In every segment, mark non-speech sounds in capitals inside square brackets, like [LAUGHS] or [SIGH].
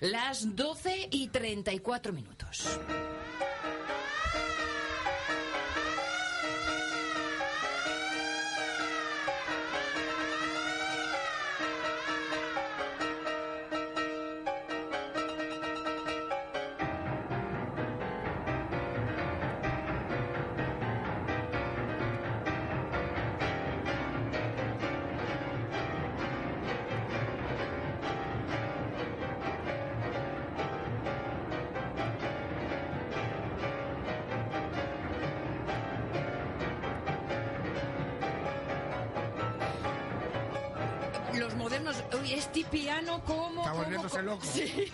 Las 12 y 34 minutos. Modernos, uy, este piano como... Está volviéndose loco. Sí. [LAUGHS]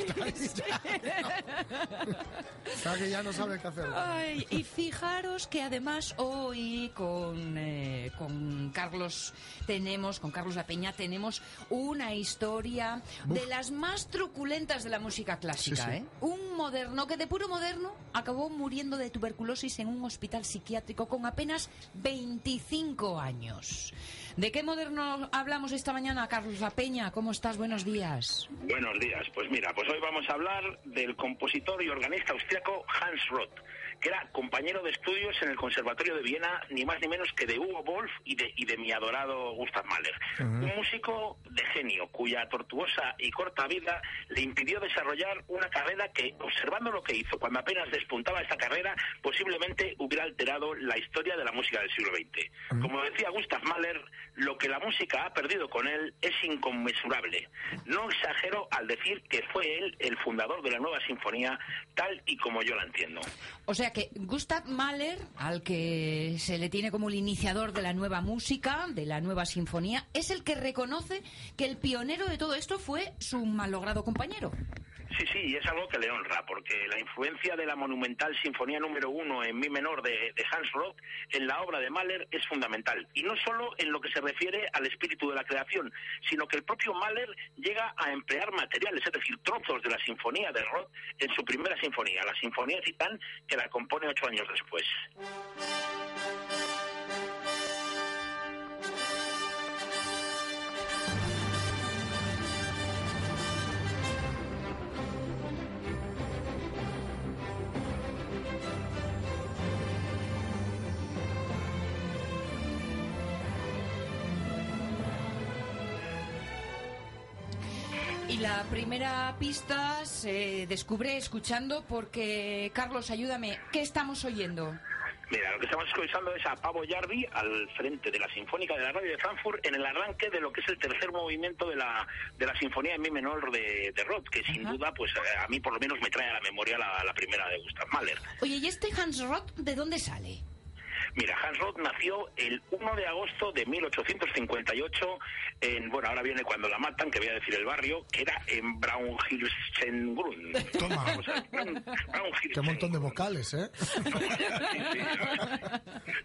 [LAUGHS] Está que ya no sabe qué hacer. Ay, y fijaros que además hoy con, eh, con Carlos tenemos, con Carlos La Peña, tenemos una historia de las más truculentas de la música clásica, Sí, sí. ¿eh? Un moderno que de puro moderno acabó muriendo de tuberculosis en un hospital psiquiátrico con apenas 25 años. ¿De qué moderno hablamos esta mañana, Carlos La Peña? ¿Cómo estás? Buenos días. Buenos días. Pues mira, pues hoy vamos a hablar del compositor y organista austriaco Hans Roth, que era compañero de estudios en el Conservatorio de Viena, ni más ni menos que de Hugo Wolf y de, y de mi adorado Gustav Mahler. Un músico de genio, cuya tortuosa y corta vida le impidió desarrollar una carrera que, observando lo que hizo cuando apenas despuntaba esta carrera, posiblemente hubiera alterado la historia de la música del siglo XX. Como decía Gustav Mahler, lo que la música ha perdido con él es inconmensurable. No exagero al decir que fue él el fundador de la nueva sinfonía tal y como yo la entiendo. O sea que Gustav Mahler, al que se le tiene como el iniciador de la nueva música, de la nueva sinfonía, es el que reconoce que el pionero de todo esto fue su malogrado compañero. Sí, sí, y es algo que le honra, porque la influencia de la monumental Sinfonía número uno en mi menor de, de Hans Roth en la obra de Mahler es fundamental. Y no solo en lo que se refiere al espíritu de la creación, sino que el propio Mahler llega a emplear materiales, es decir, trozos de la Sinfonía de Roth en su primera sinfonía, la Sinfonía Titán, que la compone ocho años después. La primera pista se descubre escuchando porque, Carlos, ayúdame, ¿qué estamos oyendo? Mira, lo que estamos escuchando es a Pavo Jarvi al frente de la Sinfónica de la Radio de Frankfurt en el arranque de lo que es el tercer movimiento de la, de la Sinfonía en Mi menor de, de Roth, que sin Ajá. duda, pues a mí por lo menos me trae a la memoria la, la primera de Gustav Mahler. Oye, ¿y este Hans Roth de dónde sale? Mira, Hans Roth nació el 1 de agosto de 1858 en, bueno, ahora viene cuando la matan, que voy a decir el barrio, que era en Braunhilsengrund. Toma. Vamos a ver, Braun-. Qué montón de vocales, ¿eh? [LAUGHS] Sí, sí,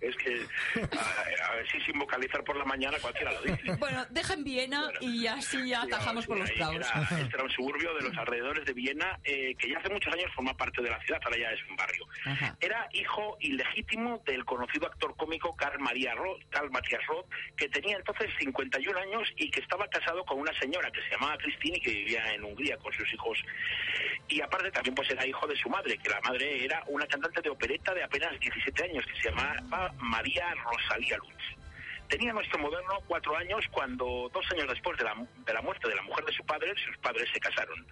es que a, a ver si sin vocalizar por la mañana cualquiera lo dice. Bueno, deja en Viena y así ya Sí, atajamos por los prados. Era, este era un suburbio de los alrededores de Viena eh, que ya hace muchos años forma parte de la ciudad, ahora ya es un barrio. Ajá. Era hijo ilegítimo del conocido actor cómico Carl, María Roth, Matthias Roth, que tenía entonces 51 años y que estaba casado con una señora que se llamaba Cristina y que vivía en Hungría con sus hijos. Y aparte también pues era hijo de su madre, que la madre era una cantante de opereta de apenas 17 años que se llamaba María Rosalía Lutz. Tenía nuestro moderno cuatro años cuando, dos años después de la, de la muerte de la mujer de su padre, sus padres se casaron.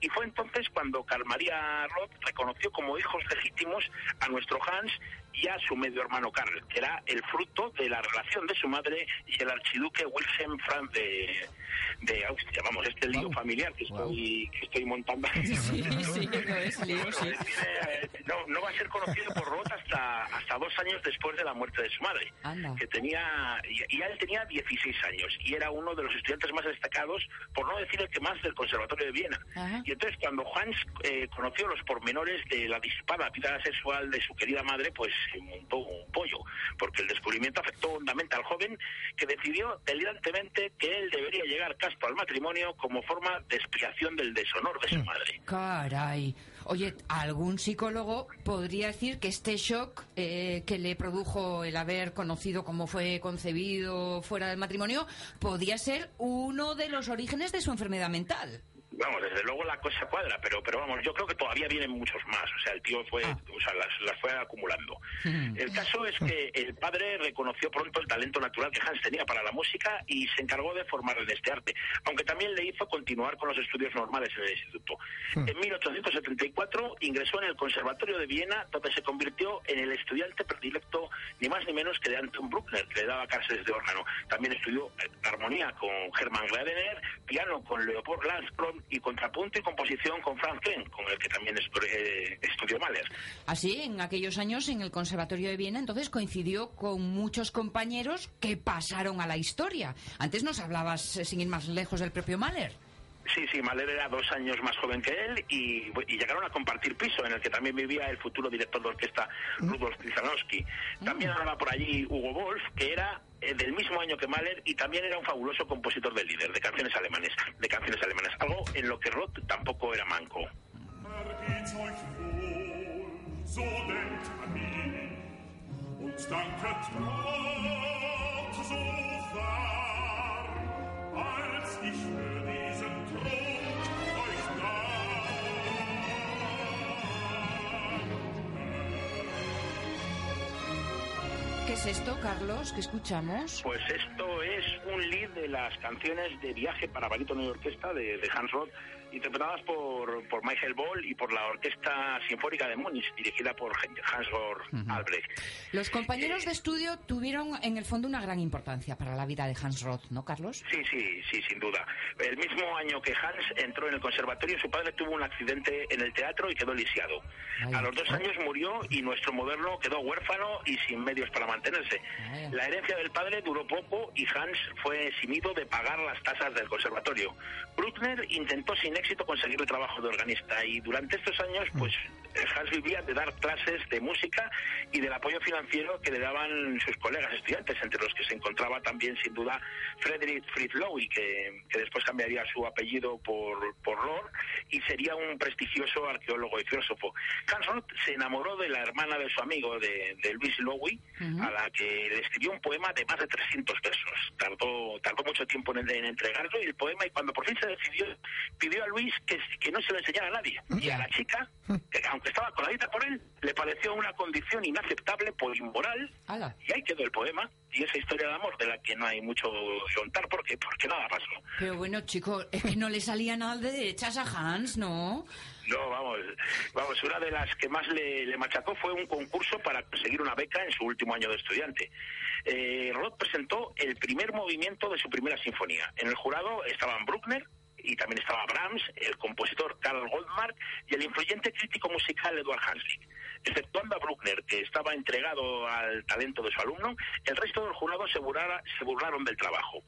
Y fue entonces cuando Carl María Roth reconoció como hijos legítimos a nuestro Hans y a su medio hermano Karl, que era el fruto de la relación de su madre y el archiduque Wilhelm Franz de, de Austria. Vamos, este lío Wow. familiar que Wow. estoy, que estoy montando. Sí, sí, [LAUGHS] no es lío, sí. No, no va a ser conocido por Roth hasta, dos años después de la muerte de su madre, Anda. que tenía, y, y él tenía 16 años y era uno de los estudiantes más destacados, por no decir el que más, del Conservatorio de Viena. Ajá. Y entonces cuando Hans eh, conoció los pormenores de la disipada vida sexual de su querida madre, pues se montó un pollo, porque el descubrimiento afectó hondamente al joven, que decidió delirantemente que él debería llegar casto al matrimonio como forma de expiación del deshonor de su madre. Caray. Oye, algún psicólogo podría decir que este shock eh, que le produjo el haber conocido cómo fue concebido fuera del matrimonio podía ser uno de los orígenes de su enfermedad mental. Vamos, desde luego la cosa cuadra, pero pero vamos, yo creo que todavía vienen muchos más. O sea, el tío fue, Ah. o sea, las, las fue acumulando. Mm. El caso es que el padre reconoció pronto el talento natural que Hans tenía para la música y se encargó de formarle en este arte, aunque también le hizo continuar con los estudios normales en el instituto. En 1874 ingresó en el Conservatorio de Viena, donde se convirtió en el estudiante predilecto ni más ni menos que de Anton Bruckner, que le daba clases de órgano. También estudió armonía con Hermann Greidener, piano con Leopold Landskron y contrapunto y composición con Franz con el que también eh, estudió Mahler. Así, en aquellos años en el Conservatorio de Viena, entonces coincidió con muchos compañeros que pasaron a la historia. Antes nos hablabas, eh, sin ir más lejos, del propio Mahler. Sí, sí, Mahler era dos años más joven que él y, y llegaron a compartir piso en el que también vivía el futuro director de orquesta Rudolf Krzyzanowski. También andaba por allí Hugo Wolf, que era eh, del mismo año que Mahler y también era un fabuloso compositor de líder de canciones alemanes, de canciones alemanas, algo en lo que Roth tampoco era manco. ¿Qué es esto, Carlos, que escuchamos? Pues esto es un lead de las canciones de viaje para barítono y orquesta de, de Hans Roth, interpretadas por, por Michael Boll y por la Orquesta Sinfónica de Múnich, dirigida por Hans-Georg Albrecht. Los compañeros de estudio tuvieron, en el fondo, una gran importancia para la vida de Hans Roth, ¿no, Carlos? Sí, sí, sí, sin duda. El mismo año que Hans entró en el conservatorio, su padre tuvo un accidente en el teatro y quedó lisiado. Vaya. A los dos años murió y nuestro moderno quedó huérfano y sin medios para mantenerse. Vaya. La herencia del padre duró poco y Hans fue eximido de pagar las tasas del conservatorio. Bruckner intentó sin éxito conseguir el trabajo de organista y durante estos años, pues Hans vivía de dar clases de música y del apoyo financiero que le daban sus colegas estudiantes, entre los que se encontraba también sin duda Friedrich Fritz Lowy, que, que después cambiaría su apellido por, por Lord y sería un prestigioso arqueólogo y filósofo. Hans Roth se enamoró de la hermana de su amigo, de, de Luis Lowy, a la que le escribió un poema de más de 300 versos. Tardó, tardó mucho tiempo en, en entregarlo y el poema, y cuando por fin se decidió, pidió a Luis que, que no se lo enseñara a nadie. Y a la chica, que aunque estaba coladita por él, le pareció una condición inaceptable por inmoral Ala. y ahí quedó el poema y esa historia de amor de la que no hay mucho contar porque, porque nada pasó. Pero bueno, chico, es que no le salía nada de derechas a Hans, ¿no? No, vamos, vamos, una de las que más le, le machacó fue un concurso para conseguir una beca en su último año de estudiante. Eh, Roth presentó el primer movimiento de su primera sinfonía. En el jurado estaban Bruckner y también estaba Brahms, el compositor Karl Goldmark y el influyente crítico musical Eduard Hanslick. Exceptuando a Bruckner, que estaba entregado al talento de su alumno, el resto del jurado se, burlara- se burlaron del trabajo.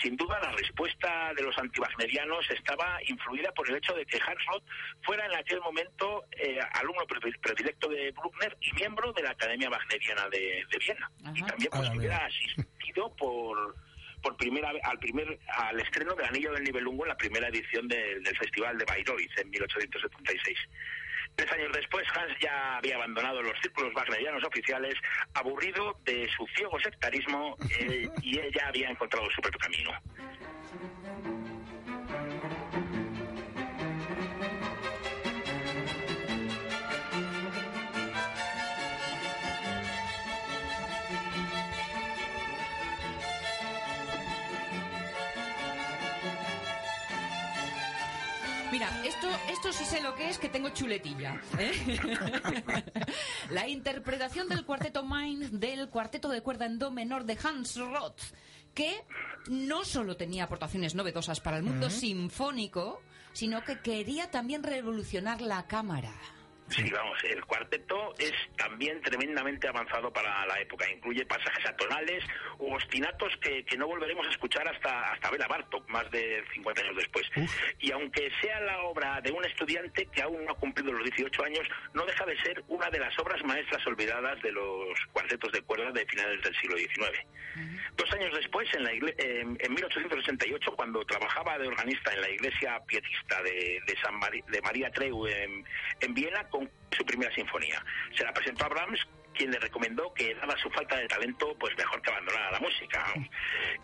Sin duda, la respuesta de los antiwagnerianos estaba influida por el hecho de que Hans Roth fuera en aquel momento eh, alumno pre- predilecto de Bruckner y miembro de la Academia Wagneriana de, de Viena. Y Ajá. también A pues, la hubiera asistido por por primera vez al primer al estreno del Anillo del Nibelungo en la primera edición de- del Festival de Bayreuth en 1876. Tres años después, Hans ya había abandonado los círculos wagnerianos oficiales, aburrido de su ciego sectarismo, eh, [LAUGHS] y él ya había encontrado su propio camino. Esto, sí sé lo que es, que tengo chuletilla. ¿eh? [LAUGHS] La interpretación del cuarteto Mind del cuarteto de cuerda en do menor de Hans Roth, que no solo tenía aportaciones novedosas para el mundo sinfónico, sino que quería también revolucionar la cámara. Sí, vamos, el cuarteto es también tremendamente avanzado para la época. Incluye pasajes atonales u ostinatos que, que no volveremos a escuchar hasta, hasta Bela Bartok, más de 50 años después. Y aunque sea la obra de un estudiante que aún no ha cumplido los 18 años, no deja de ser una de las obras maestras olvidadas de los cuartetos de cuerda de finales del siglo XIX. Dos años después, en, la en, en 1888, cuando trabajaba de organista en la iglesia pietista de, de San Mari- de María Treu en, en Viena, con su primera sinfonía. Se la presentó a Brahms, quien le recomendó que, dada su falta de talento, pues mejor que abandonara la música.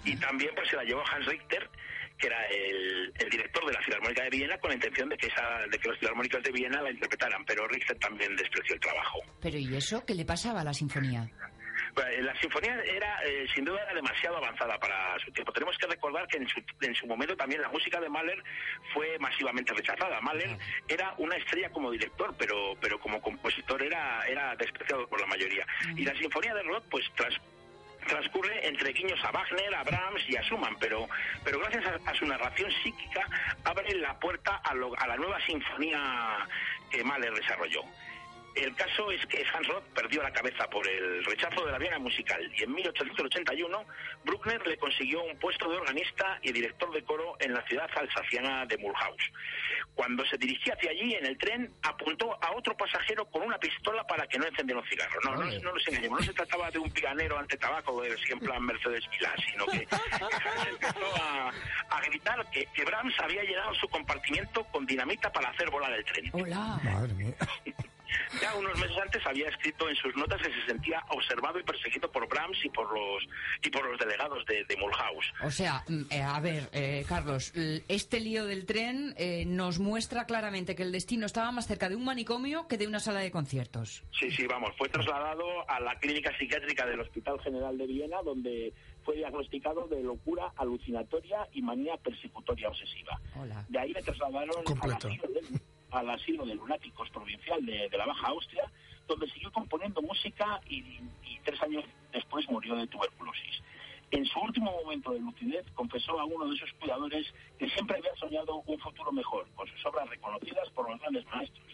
Y también pues se la llevó Hans Richter, que era el, director de la Filarmónica de Viena, con la intención de que, esa, de que los filarmónicos de Viena la interpretaran, pero Richter también despreció el trabajo. Pero ¿y eso qué le pasaba a la sinfonía? Bueno, La sinfonía era, eh, sin duda, era demasiado avanzada para su tiempo. Tenemos que recordar que en su, en su momento también la música de Mahler fue masivamente rechazada. Mahler era una estrella como director, pero, pero como compositor era, era despreciado por la mayoría. Y la sinfonía de Roth, pues, tras transcurre entre guiños a Wagner, a Brahms y a Schumann, pero, pero gracias a, a su narración psíquica abre la puerta a, lo- a la nueva sinfonía que Mahler desarrolló. El caso es que Hans Roth perdió la cabeza por el rechazo de la Viena musical y en 1881 Bruckner le consiguió un puesto de organista y director de coro en la ciudad alsaciana de Mulhouse. Cuando se dirigía hacia allí en el tren apuntó a otro pasajero con una pistola para que no encendiera un cigarro. No, no, no nos engañemos, no se trataba de un piganero ante tabaco de en plan Mercedes Milá, sino que Hans empezó a, a gritar que, que Brahms había llenado su compartimiento con dinamita para hacer volar el tren. Hola. Madre mía. Ya unos meses antes había escrito en sus notas que se sentía observado y perseguido por Brahms y por los y por los delegados de, de Mulhouse. O sea, mm, eh, a ver, eh, Carlos, este lío del tren eh, nos muestra claramente que el destino estaba más cerca de un manicomio que de una sala de conciertos. Sí, sí, vamos, fue trasladado a la clínica psiquiátrica del Hospital General de Viena, donde fue diagnosticado de locura alucinatoria y manía persecutoria obsesiva. Hola. De ahí le trasladaron Completo. asilo, de, al asilo de lunáticos provincial de, de la Baja Austria, donde siguió componiendo música y, y tres años después murió de tuberculosis. En su último momento de lucidez confesó a uno de sus cuidadores que siempre había soñado un futuro mejor, con sus obras reconocidas por los grandes maestros.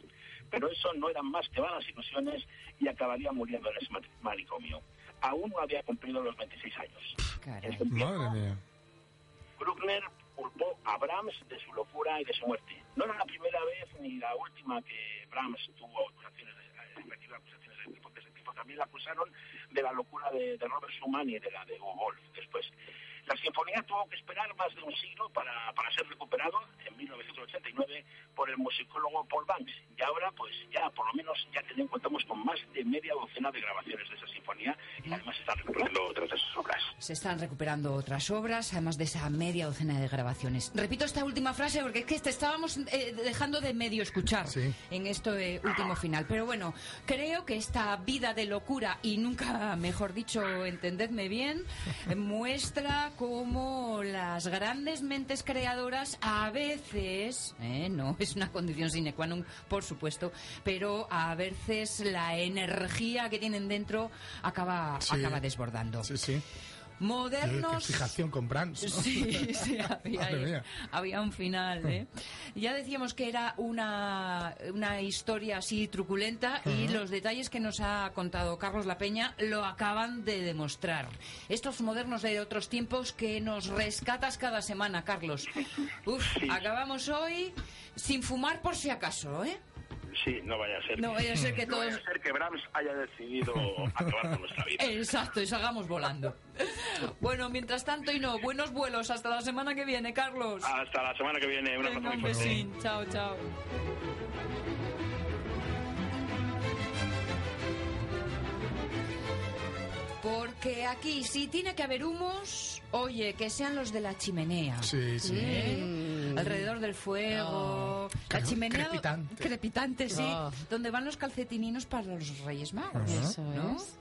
Pero eso no eran más que vanas ilusiones y acabaría muriendo en ese mani- manicomio. Aún no había cumplido los 26 años. Este Madre mía. Bruckner culpó a Brahms de su locura y de su muerte. No era la primera vez ni la última que Brahms tuvo acusaciones de, eh, recibió acusaciones de, tipo, de ese tipo. También la acusaron de la locura de, de Robert Schumann y de la de Wolf después. La sinfonía tuvo que esperar más de un siglo para, para ser recuperado en 1989 por el musicólogo Paul Banks. Y ahora, pues ya por lo menos ya tenemos, contamos con más de media docena de grabaciones de esa sinfonía y además se están recuperando otras de sus obras. Se están recuperando otras obras, además de esa media docena de grabaciones. Repito esta última frase porque es que te estábamos eh, dejando de medio escuchar Sí. en este último final. Pero bueno, creo que esta vida de locura, y nunca, mejor dicho, entendedme bien, [LAUGHS] muestra cómo las grandes mentes creadoras a veces, eh, no [LAUGHS] es una condición sine qua non, por supuesto, pero a veces la energía que tienen dentro acaba, Sí. acaba desbordando. Sí, sí. Qué, qué Modernos. fijación con Brands. ¿no? Sí, [LAUGHS] sí, había, Madre ahí- mía. había un final. ¿eh? [LAUGHS] Ya decíamos que era una, una historia así truculenta y los detalles que nos ha contado Carlos La Peña lo acaban de demostrar. Estos modernos de otros tiempos que nos rescatas cada semana, Carlos. Uf, acabamos hoy sin fumar por si acaso, ¿eh? Sí, no vaya a ser. No vaya a ser que No vaya todos... a ser que Brahms haya decidido acabar con nuestra vida. Exacto, y salgamos volando. Bueno, mientras tanto, y no, buenos vuelos. Hasta la semana que viene, Carlos. Hasta la semana que viene. Un abrazo muy fuerte. Chao, chao. Porque aquí, si tiene que haber humos, oye, que sean los de la chimenea. Sí, sí. ¿Eh? Alrededor del fuego. La chimenea. crepitante. Crepitante, sí. Oh. Donde van los calcetininos para los Reyes Magos. Eso ¿no? es.